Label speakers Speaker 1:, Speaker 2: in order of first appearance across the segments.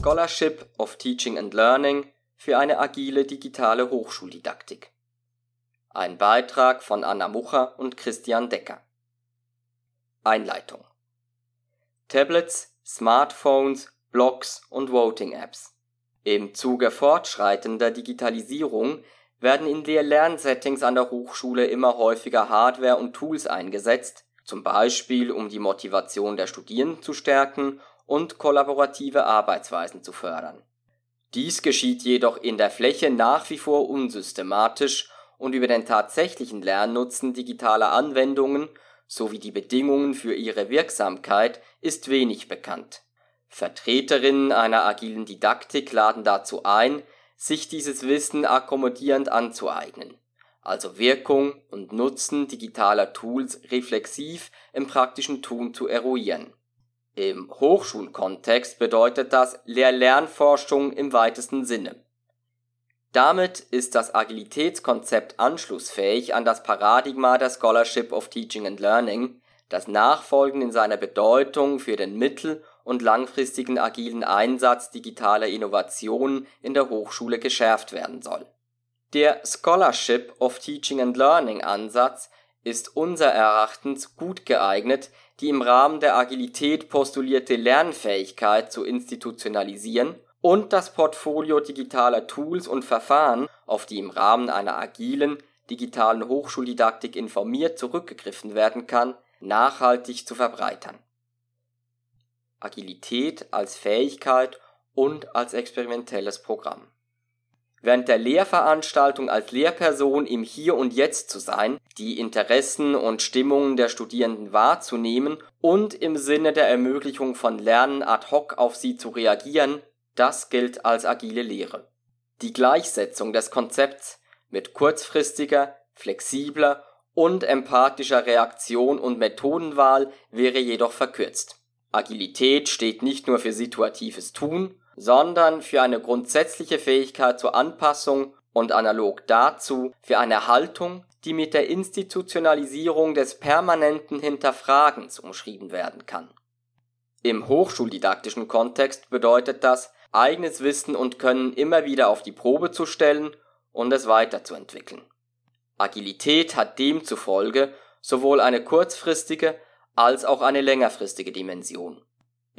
Speaker 1: Scholarship of Teaching and Learning für eine agile digitale Hochschuldidaktik. Ein Beitrag von Anna Mucher und Christian Decker. Einleitung Tablets, Smartphones, Blogs und Voting-Apps. Im Zuge fortschreitender Digitalisierung werden in Lehr-Lernsettings an der Hochschule immer häufiger Hardware und Tools eingesetzt, zum Beispiel um die Motivation der Studierenden zu stärken und kollaborative Arbeitsweisen zu fördern. Dies geschieht jedoch in der Fläche nach wie vor unsystematisch und über den tatsächlichen Lernnutzen digitaler Anwendungen sowie die Bedingungen für ihre Wirksamkeit ist wenig bekannt. Vertreterinnen einer agilen Didaktik laden dazu ein, sich dieses Wissen akkommodierend anzueignen, also Wirkung und Nutzen digitaler Tools reflexiv im praktischen Tun zu eruieren. Im Hochschulkontext bedeutet das Lehr-Lernforschung im weitesten Sinne. Damit ist das Agilitätskonzept anschlussfähig an das Paradigma der Scholarship of Teaching and Learning, das nachfolgend in seiner Bedeutung für den mittel und langfristigen agilen Einsatz digitaler Innovationen in der Hochschule geschärft werden soll. Der Scholarship of Teaching and Learning Ansatz ist unser Erachtens gut geeignet, die im Rahmen der Agilität postulierte Lernfähigkeit zu institutionalisieren und das Portfolio digitaler Tools und Verfahren, auf die im Rahmen einer agilen digitalen Hochschuldidaktik informiert zurückgegriffen werden kann, nachhaltig zu verbreitern Agilität als Fähigkeit und als experimentelles Programm. Während der Lehrveranstaltung als Lehrperson im Hier und Jetzt zu sein, die Interessen und Stimmungen der Studierenden wahrzunehmen und im Sinne der Ermöglichung von Lernen ad hoc auf sie zu reagieren, das gilt als agile Lehre. Die Gleichsetzung des Konzepts mit kurzfristiger, flexibler und empathischer Reaktion und Methodenwahl wäre jedoch verkürzt Agilität steht nicht nur für situatives Tun, sondern für eine grundsätzliche Fähigkeit zur Anpassung und analog dazu für eine Haltung, die mit der Institutionalisierung des permanenten Hinterfragens umschrieben werden kann. Im hochschuldidaktischen Kontext bedeutet das, eigenes Wissen und Können immer wieder auf die Probe zu stellen und es weiterzuentwickeln. Agilität hat demzufolge sowohl eine kurzfristige als auch eine längerfristige Dimension.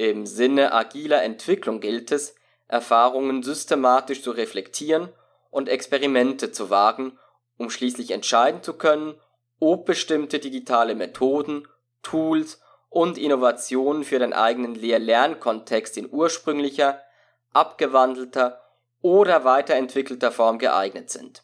Speaker 1: Im Sinne agiler Entwicklung gilt es, Erfahrungen systematisch zu reflektieren und Experimente zu wagen, um schließlich entscheiden zu können, ob bestimmte digitale Methoden, Tools und Innovationen für den eigenen Lehr-Lernkontext in ursprünglicher, abgewandelter oder weiterentwickelter Form geeignet sind.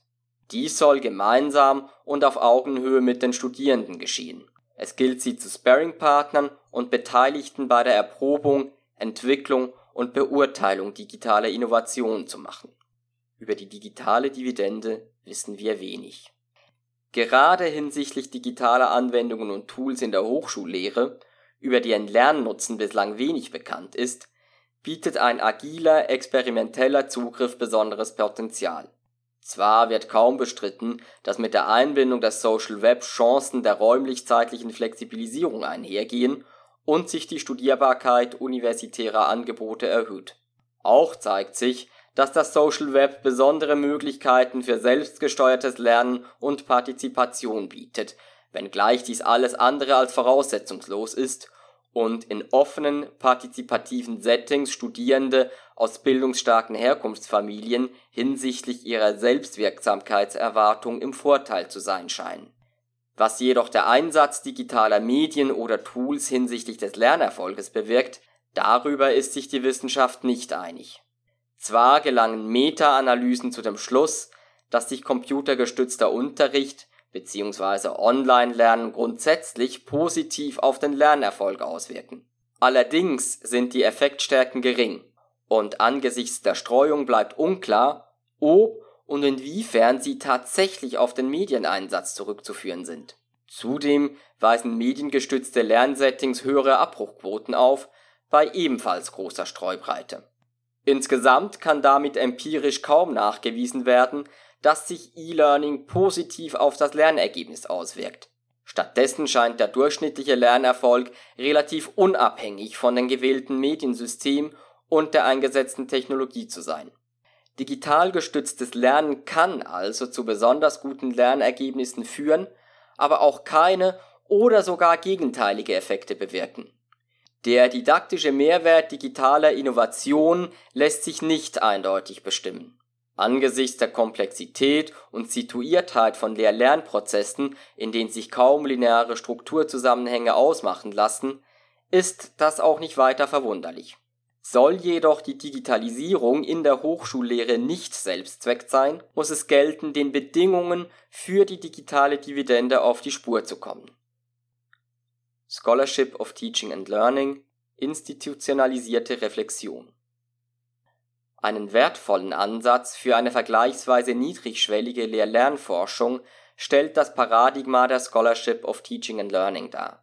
Speaker 1: Dies soll gemeinsam und auf Augenhöhe mit den Studierenden geschehen es gilt sie zu Sparringpartnern und Beteiligten bei der Erprobung, Entwicklung und Beurteilung digitaler Innovationen zu machen. Über die digitale Dividende wissen wir wenig. Gerade hinsichtlich digitaler Anwendungen und Tools in der Hochschullehre, über deren Lernnutzen bislang wenig bekannt ist, bietet ein agiler, experimenteller Zugriff besonderes Potenzial zwar wird kaum bestritten, dass mit der Einbindung des Social Web Chancen der räumlich-zeitlichen Flexibilisierung einhergehen und sich die Studierbarkeit universitärer Angebote erhöht. Auch zeigt sich, dass das Social Web besondere Möglichkeiten für selbstgesteuertes Lernen und Partizipation bietet, wenngleich dies alles andere als voraussetzungslos ist und in offenen, partizipativen Settings Studierende aus bildungsstarken Herkunftsfamilien hinsichtlich ihrer Selbstwirksamkeitserwartung im Vorteil zu sein scheinen. Was jedoch der Einsatz digitaler Medien oder Tools hinsichtlich des Lernerfolges bewirkt, darüber ist sich die Wissenschaft nicht einig. Zwar gelangen Meta-Analysen zu dem Schluss, dass sich computergestützter Unterricht bzw. Online-Lernen grundsätzlich positiv auf den Lernerfolg auswirken. Allerdings sind die Effektstärken gering und angesichts der Streuung bleibt unklar, ob und inwiefern sie tatsächlich auf den Medieneinsatz zurückzuführen sind. Zudem weisen mediengestützte Lernsettings höhere Abbruchquoten auf, bei ebenfalls großer Streubreite. Insgesamt kann damit empirisch kaum nachgewiesen werden, dass sich E-Learning positiv auf das Lernergebnis auswirkt. Stattdessen scheint der durchschnittliche Lernerfolg relativ unabhängig von dem gewählten Mediensystem und der eingesetzten Technologie zu sein. Digital gestütztes Lernen kann also zu besonders guten Lernergebnissen führen, aber auch keine oder sogar gegenteilige Effekte bewirken. Der didaktische Mehrwert digitaler Innovation lässt sich nicht eindeutig bestimmen. Angesichts der Komplexität und Situiertheit von Lehr-Lernprozessen, in denen sich kaum lineare Strukturzusammenhänge ausmachen lassen, ist das auch nicht weiter verwunderlich. Soll jedoch die Digitalisierung in der Hochschullehre nicht Selbstzweck sein, muss es gelten, den Bedingungen für die digitale Dividende auf die Spur zu kommen. Scholarship of Teaching and Learning Institutionalisierte Reflexion Einen wertvollen Ansatz für eine vergleichsweise niedrigschwellige Lehr-Lernforschung stellt das Paradigma der Scholarship of Teaching and Learning dar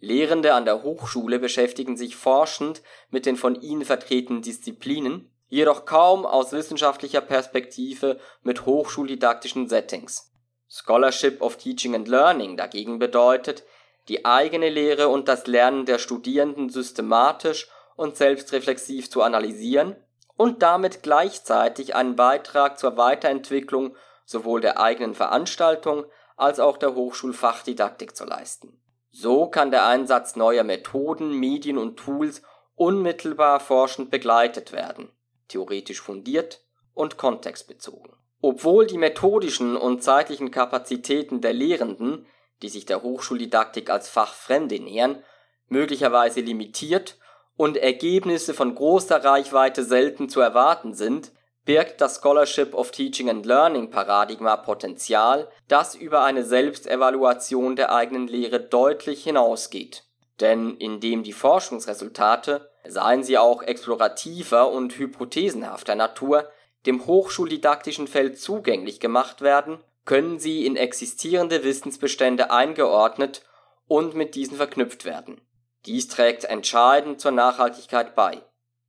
Speaker 1: Lehrende an der Hochschule beschäftigen sich forschend mit den von ihnen vertretenen Disziplinen, jedoch kaum aus wissenschaftlicher Perspektive mit hochschuldidaktischen Settings. Scholarship of Teaching and Learning dagegen bedeutet, die eigene Lehre und das Lernen der Studierenden systematisch und selbstreflexiv zu analysieren und damit gleichzeitig einen Beitrag zur Weiterentwicklung sowohl der eigenen Veranstaltung als auch der Hochschulfachdidaktik zu leisten so kann der Einsatz neuer Methoden, Medien und Tools unmittelbar forschend begleitet werden, theoretisch fundiert und kontextbezogen. Obwohl die methodischen und zeitlichen Kapazitäten der Lehrenden, die sich der Hochschuldidaktik als Fachfremde nähern, möglicherweise limitiert und Ergebnisse von großer Reichweite selten zu erwarten sind, birgt das Scholarship of Teaching and Learning Paradigma Potenzial, das über eine Selbstevaluation der eigenen Lehre deutlich hinausgeht. Denn indem die Forschungsresultate, seien sie auch explorativer und hypothesenhafter Natur, dem hochschuldidaktischen Feld zugänglich gemacht werden, können sie in existierende Wissensbestände eingeordnet und mit diesen verknüpft werden. Dies trägt entscheidend zur Nachhaltigkeit bei.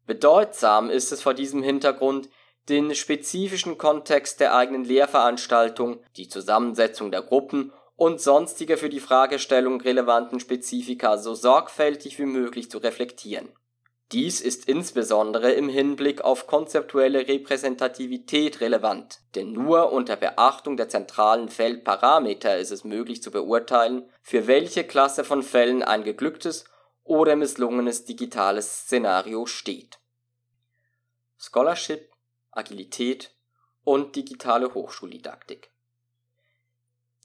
Speaker 1: Bedeutsam ist es vor diesem Hintergrund, den spezifischen Kontext der eigenen Lehrveranstaltung, die Zusammensetzung der Gruppen und sonstige für die Fragestellung relevanten Spezifika so sorgfältig wie möglich zu reflektieren. Dies ist insbesondere im Hinblick auf konzeptuelle Repräsentativität relevant, denn nur unter Beachtung der zentralen Feldparameter ist es möglich zu beurteilen, für welche Klasse von Fällen ein geglücktes oder misslungenes digitales Szenario steht. Scholarship Agilität und digitale Hochschuldidaktik.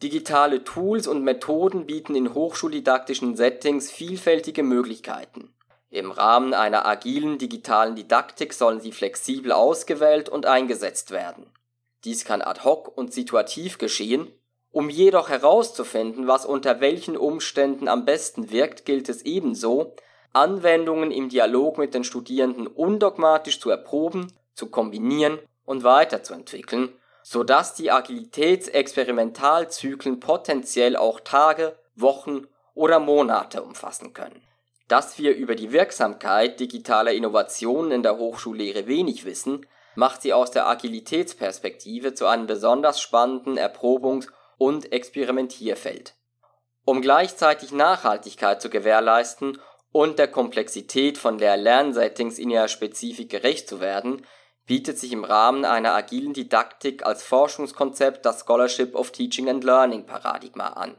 Speaker 1: Digitale Tools und Methoden bieten in hochschuldidaktischen Settings vielfältige Möglichkeiten. Im Rahmen einer agilen digitalen Didaktik sollen sie flexibel ausgewählt und eingesetzt werden. Dies kann ad hoc und situativ geschehen. Um jedoch herauszufinden, was unter welchen Umständen am besten wirkt, gilt es ebenso, Anwendungen im Dialog mit den Studierenden undogmatisch zu erproben zu kombinieren und weiterzuentwickeln, sodass die Agilitätsexperimentalzyklen potenziell auch Tage, Wochen oder Monate umfassen können. Dass wir über die Wirksamkeit digitaler Innovationen in der Hochschullehre wenig wissen, macht sie aus der Agilitätsperspektive zu einem besonders spannenden Erprobungs- und Experimentierfeld. Um gleichzeitig Nachhaltigkeit zu gewährleisten und der Komplexität von Lehr-Lernsettings in ihrer Spezifik gerecht zu werden, bietet sich im Rahmen einer agilen Didaktik als Forschungskonzept das Scholarship of Teaching and Learning Paradigma an.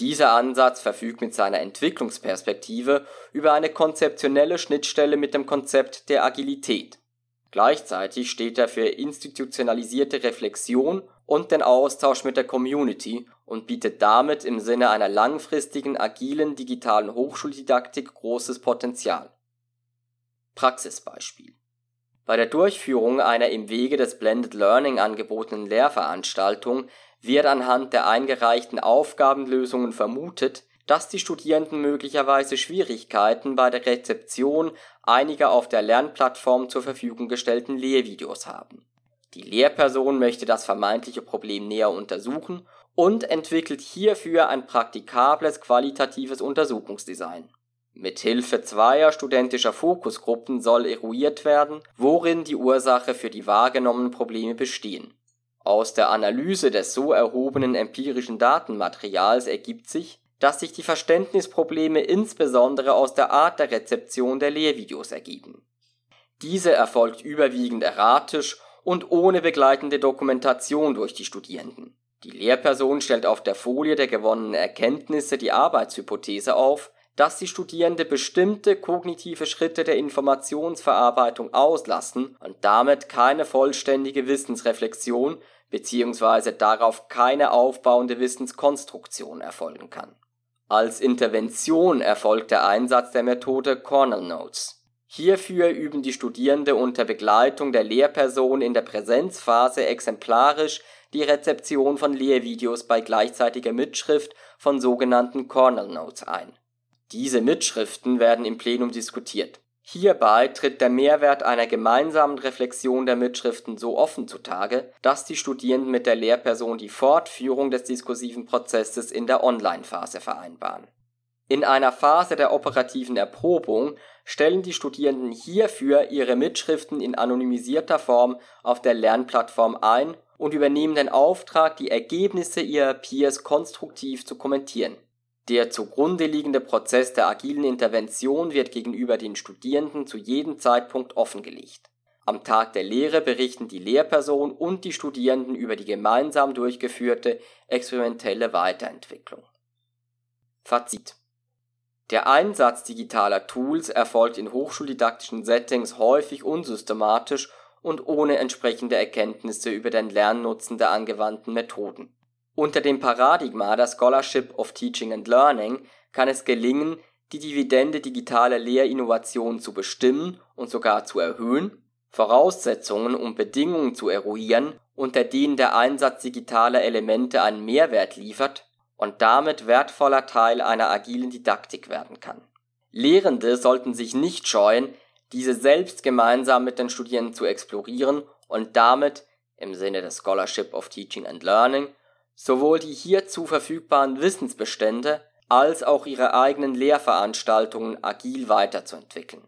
Speaker 1: Dieser Ansatz verfügt mit seiner Entwicklungsperspektive über eine konzeptionelle Schnittstelle mit dem Konzept der Agilität. Gleichzeitig steht er für institutionalisierte Reflexion und den Austausch mit der Community und bietet damit im Sinne einer langfristigen agilen digitalen Hochschuldidaktik großes Potenzial. Praxisbeispiel bei der Durchführung einer im Wege des Blended Learning angebotenen Lehrveranstaltung wird anhand der eingereichten Aufgabenlösungen vermutet, dass die Studierenden möglicherweise Schwierigkeiten bei der Rezeption einiger auf der Lernplattform zur Verfügung gestellten Lehrvideos haben. Die Lehrperson möchte das vermeintliche Problem näher untersuchen und entwickelt hierfür ein praktikables qualitatives Untersuchungsdesign mit Hilfe zweier studentischer Fokusgruppen soll eruiert werden, worin die Ursache für die wahrgenommenen Probleme bestehen. Aus der Analyse des so erhobenen empirischen Datenmaterials ergibt sich, dass sich die Verständnisprobleme insbesondere aus der Art der Rezeption der Lehrvideos ergeben. Diese erfolgt überwiegend erratisch und ohne begleitende Dokumentation durch die Studierenden. Die Lehrperson stellt auf der Folie der gewonnenen Erkenntnisse die Arbeitshypothese auf, dass die Studierende bestimmte kognitive Schritte der Informationsverarbeitung auslassen und damit keine vollständige Wissensreflexion bzw. darauf keine aufbauende Wissenskonstruktion erfolgen kann. Als Intervention erfolgt der Einsatz der Methode Cornell Notes. Hierfür üben die Studierende unter Begleitung der Lehrperson in der Präsenzphase exemplarisch die Rezeption von Lehrvideos bei gleichzeitiger Mitschrift von sogenannten Cornell Notes ein. Diese Mitschriften werden im Plenum diskutiert. Hierbei tritt der Mehrwert einer gemeinsamen Reflexion der Mitschriften so offen zutage, dass die Studierenden mit der Lehrperson die Fortführung des diskursiven Prozesses in der Online-Phase vereinbaren. In einer Phase der operativen Erprobung stellen die Studierenden hierfür ihre Mitschriften in anonymisierter Form auf der Lernplattform ein und übernehmen den Auftrag, die Ergebnisse ihrer Peers konstruktiv zu kommentieren. Der zugrunde liegende Prozess der agilen Intervention wird gegenüber den Studierenden zu jedem Zeitpunkt offengelegt. Am Tag der Lehre berichten die Lehrperson und die Studierenden über die gemeinsam durchgeführte experimentelle Weiterentwicklung. Fazit Der Einsatz digitaler Tools erfolgt in hochschuldidaktischen Settings häufig unsystematisch und ohne entsprechende Erkenntnisse über den Lernnutzen der angewandten Methoden. Unter dem Paradigma der Scholarship of Teaching and Learning kann es gelingen, die Dividende digitaler Lehrinnovation zu bestimmen und sogar zu erhöhen, Voraussetzungen und Bedingungen zu eruieren, unter denen der Einsatz digitaler Elemente einen Mehrwert liefert und damit wertvoller Teil einer agilen Didaktik werden kann. Lehrende sollten sich nicht scheuen, diese selbst gemeinsam mit den Studierenden zu explorieren und damit, im Sinne des Scholarship of Teaching and Learning, sowohl die hierzu verfügbaren Wissensbestände als auch ihre eigenen Lehrveranstaltungen agil weiterzuentwickeln.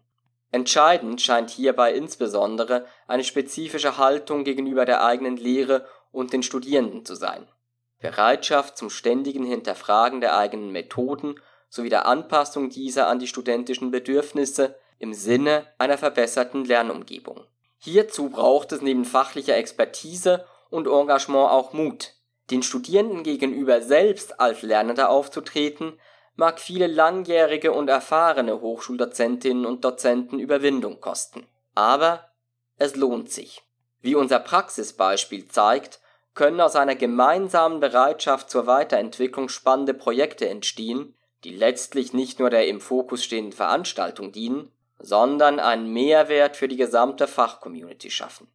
Speaker 1: Entscheidend scheint hierbei insbesondere eine spezifische Haltung gegenüber der eigenen Lehre und den Studierenden zu sein. Bereitschaft zum ständigen Hinterfragen der eigenen Methoden sowie der Anpassung dieser an die studentischen Bedürfnisse im Sinne einer verbesserten Lernumgebung. Hierzu braucht es neben fachlicher Expertise und Engagement auch Mut, den Studierenden gegenüber selbst als Lernender aufzutreten, mag viele langjährige und erfahrene Hochschuldozentinnen und Dozenten Überwindung kosten. Aber es lohnt sich. Wie unser Praxisbeispiel zeigt, können aus einer gemeinsamen Bereitschaft zur Weiterentwicklung spannende Projekte entstehen, die letztlich nicht nur der im Fokus stehenden Veranstaltung dienen, sondern einen Mehrwert für die gesamte Fachcommunity schaffen.